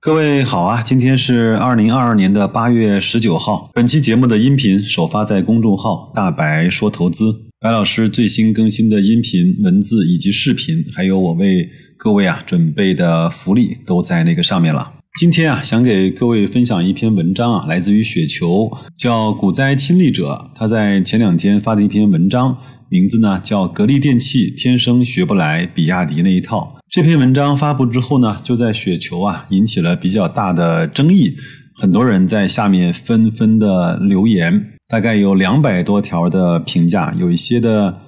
各位好啊，今天是二零二二年的八月十九号。本期节目的音频首发在公众号“大白说投资”，白老师最新更新的音频、文字以及视频，还有我为各位啊准备的福利都在那个上面了。今天啊，想给各位分享一篇文章啊，来自于雪球，叫“股灾亲历者”。他在前两天发的一篇文章，名字呢叫《格力电器天生学不来比亚迪那一套》。这篇文章发布之后呢，就在雪球啊引起了比较大的争议，很多人在下面纷纷的留言，大概有两百多条的评价，有一些的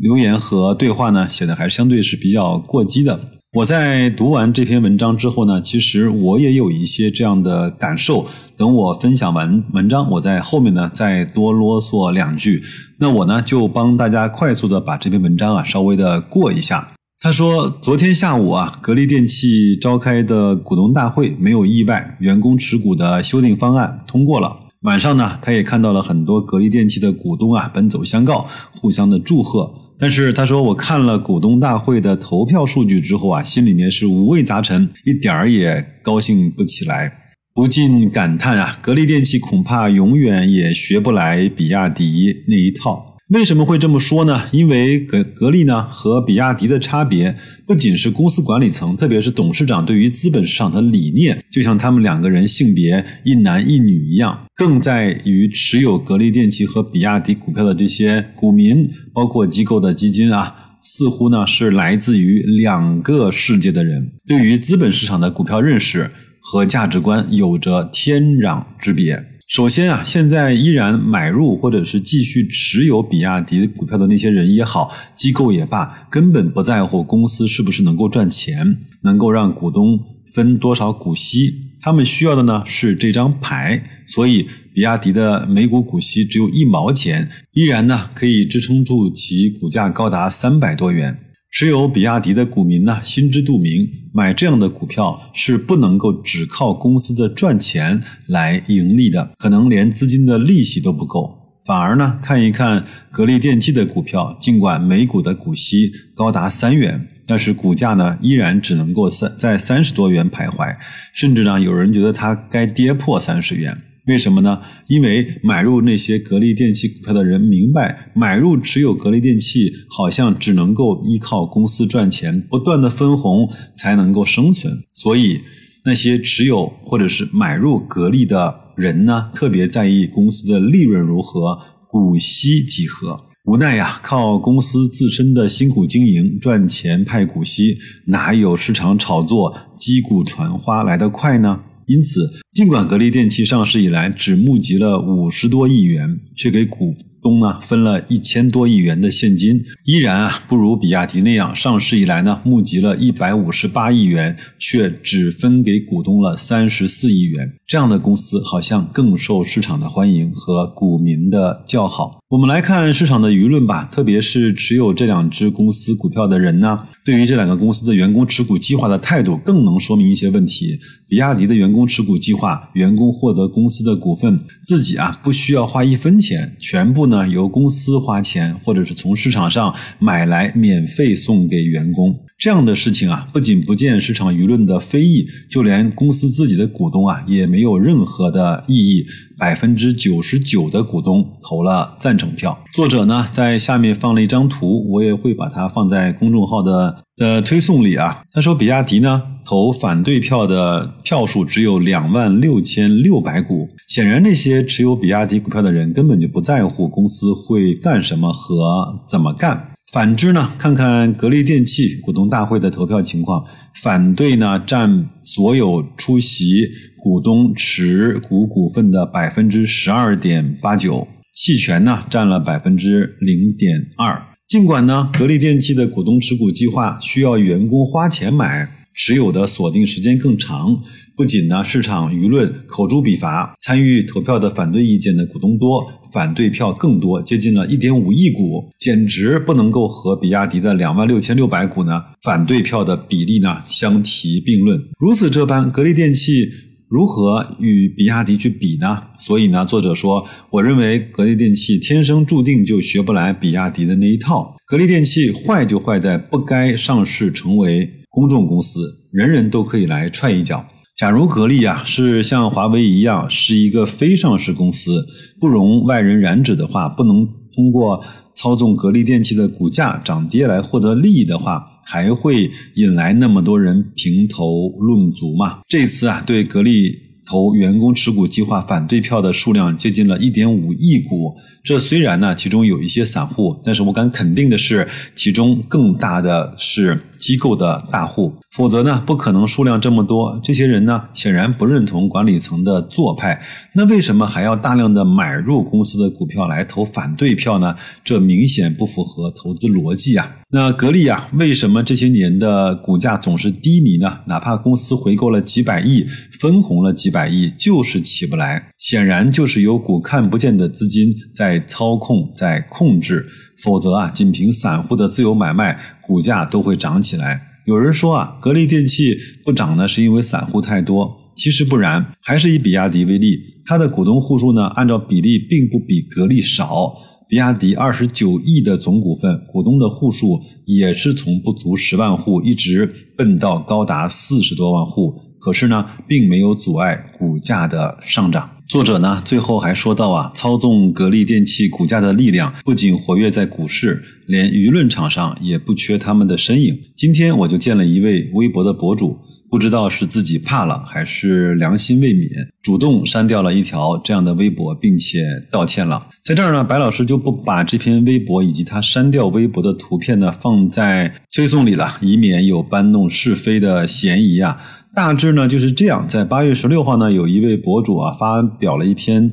留言和对话呢写的还相对是比较过激的。我在读完这篇文章之后呢，其实我也有一些这样的感受。等我分享完文章，我在后面呢再多啰嗦两句。那我呢就帮大家快速的把这篇文章啊稍微的过一下。他说，昨天下午啊，格力电器召开的股东大会没有意外，员工持股的修订方案通过了。晚上呢，他也看到了很多格力电器的股东啊奔走相告，互相的祝贺。但是他说，我看了股东大会的投票数据之后啊，心里面是五味杂陈，一点儿也高兴不起来，不禁感叹啊，格力电器恐怕永远也学不来比亚迪那一套。为什么会这么说呢？因为格格力呢和比亚迪的差别，不仅是公司管理层，特别是董事长对于资本市场的理念，就像他们两个人性别一男一女一样，更在于持有格力电器和比亚迪股票的这些股民，包括机构的基金啊，似乎呢是来自于两个世界的人，对于资本市场的股票认识和价值观有着天壤之别。首先啊，现在依然买入或者是继续持有比亚迪股票的那些人也好，机构也罢，根本不在乎公司是不是能够赚钱，能够让股东分多少股息，他们需要的呢是这张牌。所以，比亚迪的每股股息只有一毛钱，依然呢可以支撑住其股价高达三百多元。持有比亚迪的股民呢，心知肚明，买这样的股票是不能够只靠公司的赚钱来盈利的，可能连资金的利息都不够。反而呢，看一看格力电器的股票，尽管每股的股息高达三元，但是股价呢，依然只能够三在三十多元徘徊，甚至呢，有人觉得它该跌破三十元。为什么呢？因为买入那些格力电器股票的人明白，买入持有格力电器好像只能够依靠公司赚钱，不断的分红才能够生存。所以那些持有或者是买入格力的人呢，特别在意公司的利润如何，股息几何。无奈呀，靠公司自身的辛苦经营赚钱派股息，哪有市场炒作击鼓传花来得快呢？因此，尽管格力电器上市以来只募集了五十多亿元，却给股东呢分了一千多亿元的现金，依然啊不如比亚迪那样上市以来呢募集了一百五十八亿元，却只分给股东了三十四亿元。这样的公司好像更受市场的欢迎和股民的叫好。我们来看市场的舆论吧，特别是持有这两只公司股票的人呢，对于这两个公司的员工持股计划的态度，更能说明一些问题。比亚迪的员工持股计划，员工获得公司的股份，自己啊不需要花一分钱，全部呢由公司花钱，或者是从市场上买来免费送给员工。这样的事情啊，不仅不见市场舆论的非议，就连公司自己的股东啊，也没有任何的异议。百分之九十九的股东投了赞成票。作者呢，在下面放了一张图，我也会把它放在公众号的的推送里啊。他说，比亚迪呢投反对票的票数只有两万六千六百股。显然，那些持有比亚迪股票的人根本就不在乎公司会干什么和怎么干。反之呢，看看格力电器股东大会的投票情况，反对呢占所有出席股东持股股份的百分之十二点八九，弃权呢占了百分之零点二。尽管呢，格力电器的股东持股计划需要员工花钱买。持有的锁定时间更长，不仅呢市场舆论口诛笔伐，参与投票的反对意见的股东多，反对票更多，接近了一点五亿股，简直不能够和比亚迪的两万六千六百股呢反对票的比例呢相提并论。如此这般，格力电器如何与比亚迪去比呢？所以呢，作者说，我认为格力电器天生注定就学不来比亚迪的那一套。格力电器坏就坏在不该上市成为。公众公司，人人都可以来踹一脚。假如格力啊是像华为一样是一个非上市公司，不容外人染指的话，不能通过操纵格力电器的股价涨跌来获得利益的话，还会引来那么多人评头论足吗？这次啊，对格力。投员工持股计划反对票的数量接近了一点五亿股，这虽然呢，其中有一些散户，但是我敢肯定的是，其中更大的是机构的大户，否则呢，不可能数量这么多。这些人呢，显然不认同管理层的做派，那为什么还要大量的买入公司的股票来投反对票呢？这明显不符合投资逻辑啊！那格力啊，为什么这些年的股价总是低迷呢？哪怕公司回购了几百亿，分红了几百亿，就是起不来。显然就是有股看不见的资金在操控、在控制。否则啊，仅凭散户的自由买卖，股价都会涨起来。有人说啊，格力电器不涨呢，是因为散户太多。其实不然，还是以比亚迪为例，它的股东户数呢，按照比例并不比格力少。比亚迪二十九亿的总股份，股东的户数也是从不足十万户一直奔到高达四十多万户，可是呢，并没有阻碍股价的上涨。作者呢，最后还说到啊，操纵格力电器股价的力量不仅活跃在股市，连舆论场上也不缺他们的身影。今天我就见了一位微博的博主。不知道是自己怕了还是良心未泯，主动删掉了一条这样的微博，并且道歉了。在这儿呢，白老师就不把这篇微博以及他删掉微博的图片呢放在推送里了，以免有搬弄是非的嫌疑啊。大致呢就是这样，在八月十六号呢，有一位博主啊发表了一篇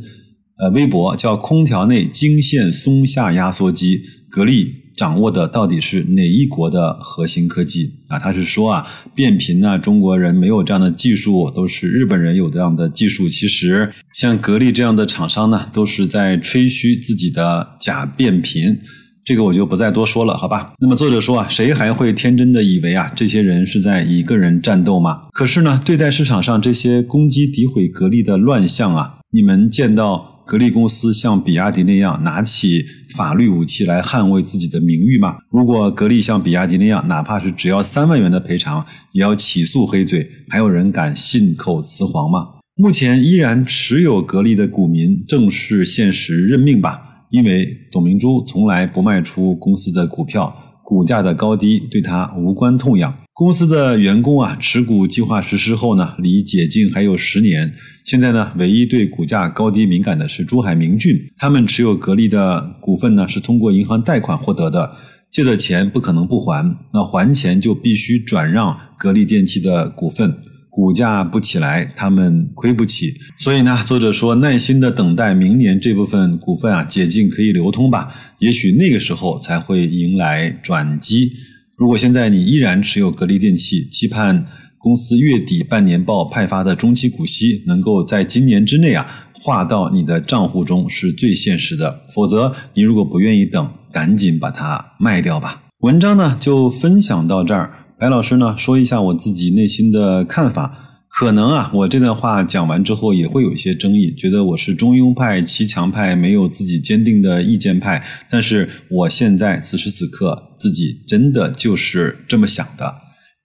呃微博，叫“空调内惊现松下压缩机，格力”。掌握的到底是哪一国的核心科技啊？他是说啊，变频呢，中国人没有这样的技术，都是日本人有这样的技术。其实像格力这样的厂商呢，都是在吹嘘自己的假变频。这个我就不再多说了，好吧？那么作者说啊，谁还会天真的以为啊，这些人是在一个人战斗吗？可是呢，对待市场上这些攻击诋毁格力的乱象啊，你们见到？格力公司像比亚迪那样拿起法律武器来捍卫自己的名誉吗？如果格力像比亚迪那样，哪怕是只要三万元的赔偿，也要起诉黑嘴，还有人敢信口雌黄吗？目前依然持有格力的股民，正是现实认命吧。因为董明珠从来不卖出公司的股票，股价的高低对他无关痛痒。公司的员工啊，持股计划实施后呢，离解禁还有十年。现在呢，唯一对股价高低敏感的是珠海明骏，他们持有格力的股份呢，是通过银行贷款获得的，借的钱不可能不还，那还钱就必须转让格力电器的股份，股价不起来，他们亏不起。所以呢，作者说耐心的等待明年这部分股份啊解禁可以流通吧，也许那个时候才会迎来转机。如果现在你依然持有格力电器，期盼公司月底半年报派发的中期股息能够在今年之内啊划到你的账户中，是最现实的。否则，你如果不愿意等，赶紧把它卖掉吧。文章呢就分享到这儿，白老师呢说一下我自己内心的看法。可能啊，我这段话讲完之后也会有一些争议，觉得我是中庸派、骑墙派，没有自己坚定的意见派。但是我现在此时此刻自己真的就是这么想的。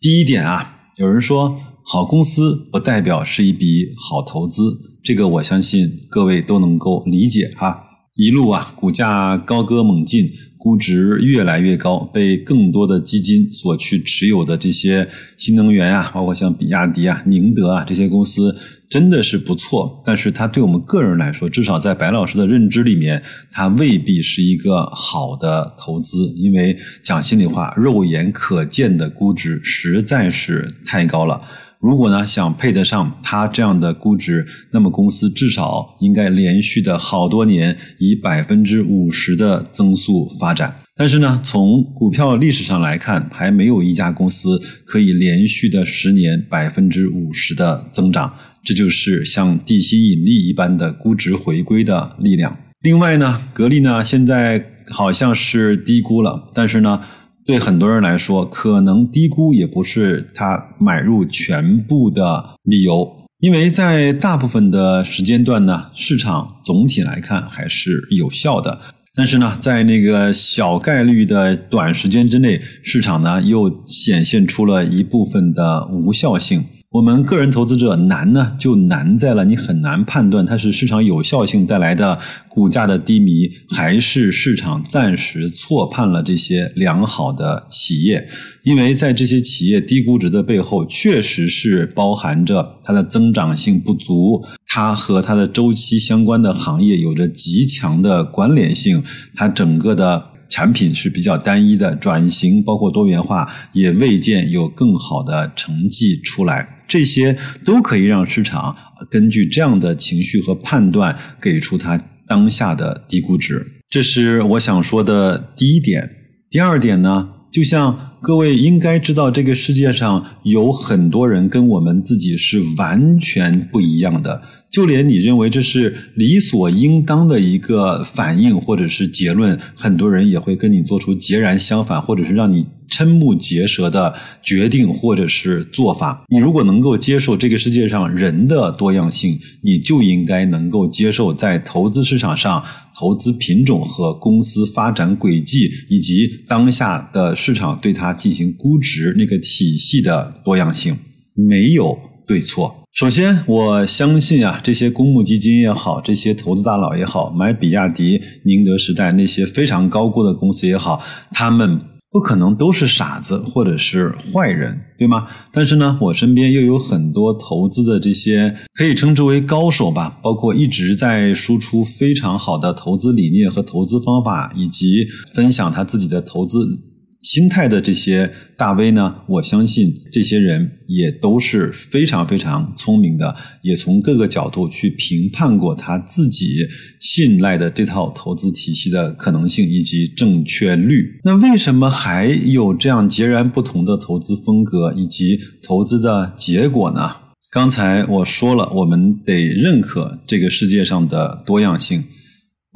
第一点啊，有人说好公司不代表是一笔好投资，这个我相信各位都能够理解哈。一路啊，股价高歌猛进。估值越来越高，被更多的基金所去持有的这些新能源啊，包括像比亚迪啊、宁德啊这些公司，真的是不错。但是它对我们个人来说，至少在白老师的认知里面，它未必是一个好的投资。因为讲心里话，肉眼可见的估值实在是太高了。如果呢想配得上它这样的估值，那么公司至少应该连续的好多年以百分之五十的增速发展。但是呢，从股票历史上来看，还没有一家公司可以连续的十年百分之五十的增长。这就是像地心引力一般的估值回归的力量。另外呢，格力呢现在好像是低估了，但是呢。对很多人来说，可能低估也不是他买入全部的理由，因为在大部分的时间段呢，市场总体来看还是有效的。但是呢，在那个小概率的短时间之内，市场呢又显现出了一部分的无效性。我们个人投资者难呢，就难在了你很难判断它是市场有效性带来的股价的低迷，还是市场暂时错判了这些良好的企业。因为在这些企业低估值的背后，确实是包含着它的增长性不足，它和它的周期相关的行业有着极强的关联性，它整个的。产品是比较单一的，转型包括多元化也未见有更好的成绩出来，这些都可以让市场根据这样的情绪和判断给出它当下的低估值。这是我想说的第一点。第二点呢，就像各位应该知道，这个世界上有很多人跟我们自己是完全不一样的。就连你认为这是理所应当的一个反应或者是结论，很多人也会跟你做出截然相反，或者是让你瞠目结舌的决定或者是做法。你如果能够接受这个世界上人的多样性，你就应该能够接受在投资市场上投资品种和公司发展轨迹，以及当下的市场对它进行估值那个体系的多样性，没有对错。首先，我相信啊，这些公募基金也好，这些投资大佬也好，买比亚迪、宁德时代那些非常高估的公司也好，他们不可能都是傻子或者是坏人，对吗？但是呢，我身边又有很多投资的这些可以称之为高手吧，包括一直在输出非常好的投资理念和投资方法，以及分享他自己的投资。心态的这些大 V 呢，我相信这些人也都是非常非常聪明的，也从各个角度去评判过他自己信赖的这套投资体系的可能性以及正确率。那为什么还有这样截然不同的投资风格以及投资的结果呢？刚才我说了，我们得认可这个世界上的多样性。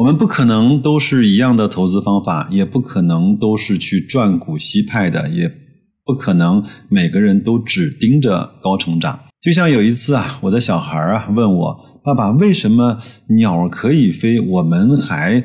我们不可能都是一样的投资方法，也不可能都是去赚股息派的，也不可能每个人都只盯着高成长。就像有一次啊，我的小孩啊问我：“爸爸，为什么鸟可以飞，我们还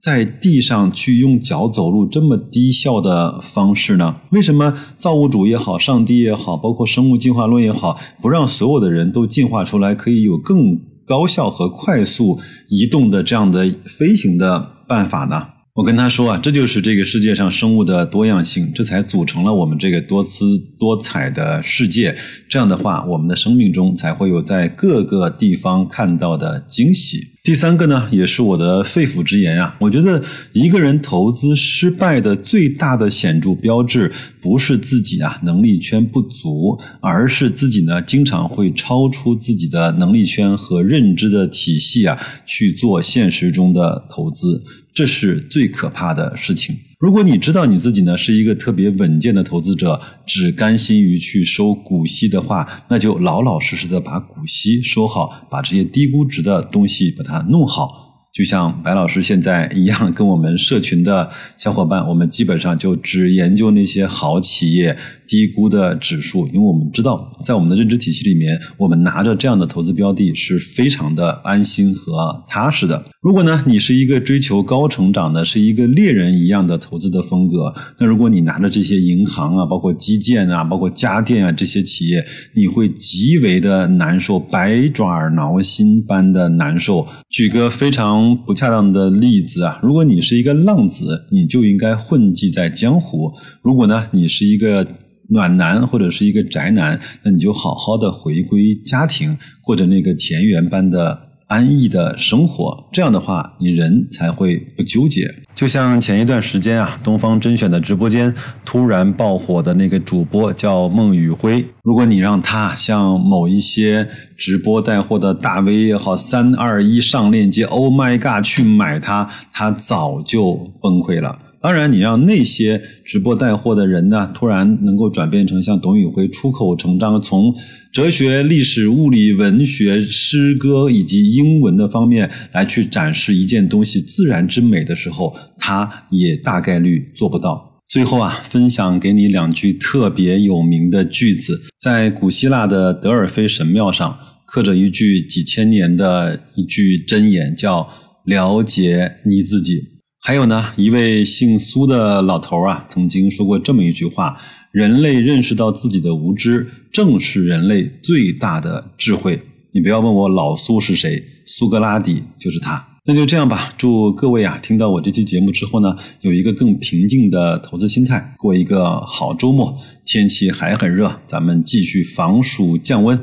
在地上去用脚走路这么低效的方式呢？为什么造物主也好，上帝也好，包括生物进化论也好，不让所有的人都进化出来，可以有更？”高效和快速移动的这样的飞行的办法呢？我跟他说啊，这就是这个世界上生物的多样性，这才组成了我们这个多姿多彩的世界。这样的话，我们的生命中才会有在各个地方看到的惊喜。第三个呢，也是我的肺腑之言啊。我觉得一个人投资失败的最大的显著标志，不是自己啊能力圈不足，而是自己呢经常会超出自己的能力圈和认知的体系啊去做现实中的投资。这是最可怕的事情。如果你知道你自己呢是一个特别稳健的投资者，只甘心于去收股息的话，那就老老实实的把股息收好，把这些低估值的东西把它弄好。就像白老师现在一样，跟我们社群的小伙伴，我们基本上就只研究那些好企业、低估的指数，因为我们知道，在我们的认知体系里面，我们拿着这样的投资标的是非常的安心和踏实的。如果呢，你是一个追求高成长的，是一个猎人一样的投资的风格，那如果你拿着这些银行啊，包括基建啊，包括家电啊这些企业，你会极为的难受，百爪挠心般的难受。举个非常不恰当的例子啊，如果你是一个浪子，你就应该混迹在江湖；如果呢，你是一个暖男或者是一个宅男，那你就好好的回归家庭，过着那个田园般的。安逸的生活，这样的话，你人才会不纠结。就像前一段时间啊，东方甄选的直播间突然爆火的那个主播叫孟宇辉，如果你让他像某一些直播带货的大 V 也好，三二一上链接，Oh my god，去买它，他早就崩溃了。当然，你让那些直播带货的人呢，突然能够转变成像董宇辉出口成章，从哲学、历史、物理、文学、诗歌以及英文的方面来去展示一件东西自然之美的时候，他也大概率做不到。最后啊，分享给你两句特别有名的句子，在古希腊的德尔菲神庙上刻着一句几千年的一句箴言，叫“了解你自己”。还有呢，一位姓苏的老头啊，曾经说过这么一句话：“人类认识到自己的无知，正是人类最大的智慧。你不要问我老苏是谁，苏格拉底就是他。那就这样吧，祝各位啊，听到我这期节目之后呢，有一个更平静的投资心态，过一个好周末。天气还很热，咱们继续防暑降温。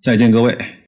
再见，各位。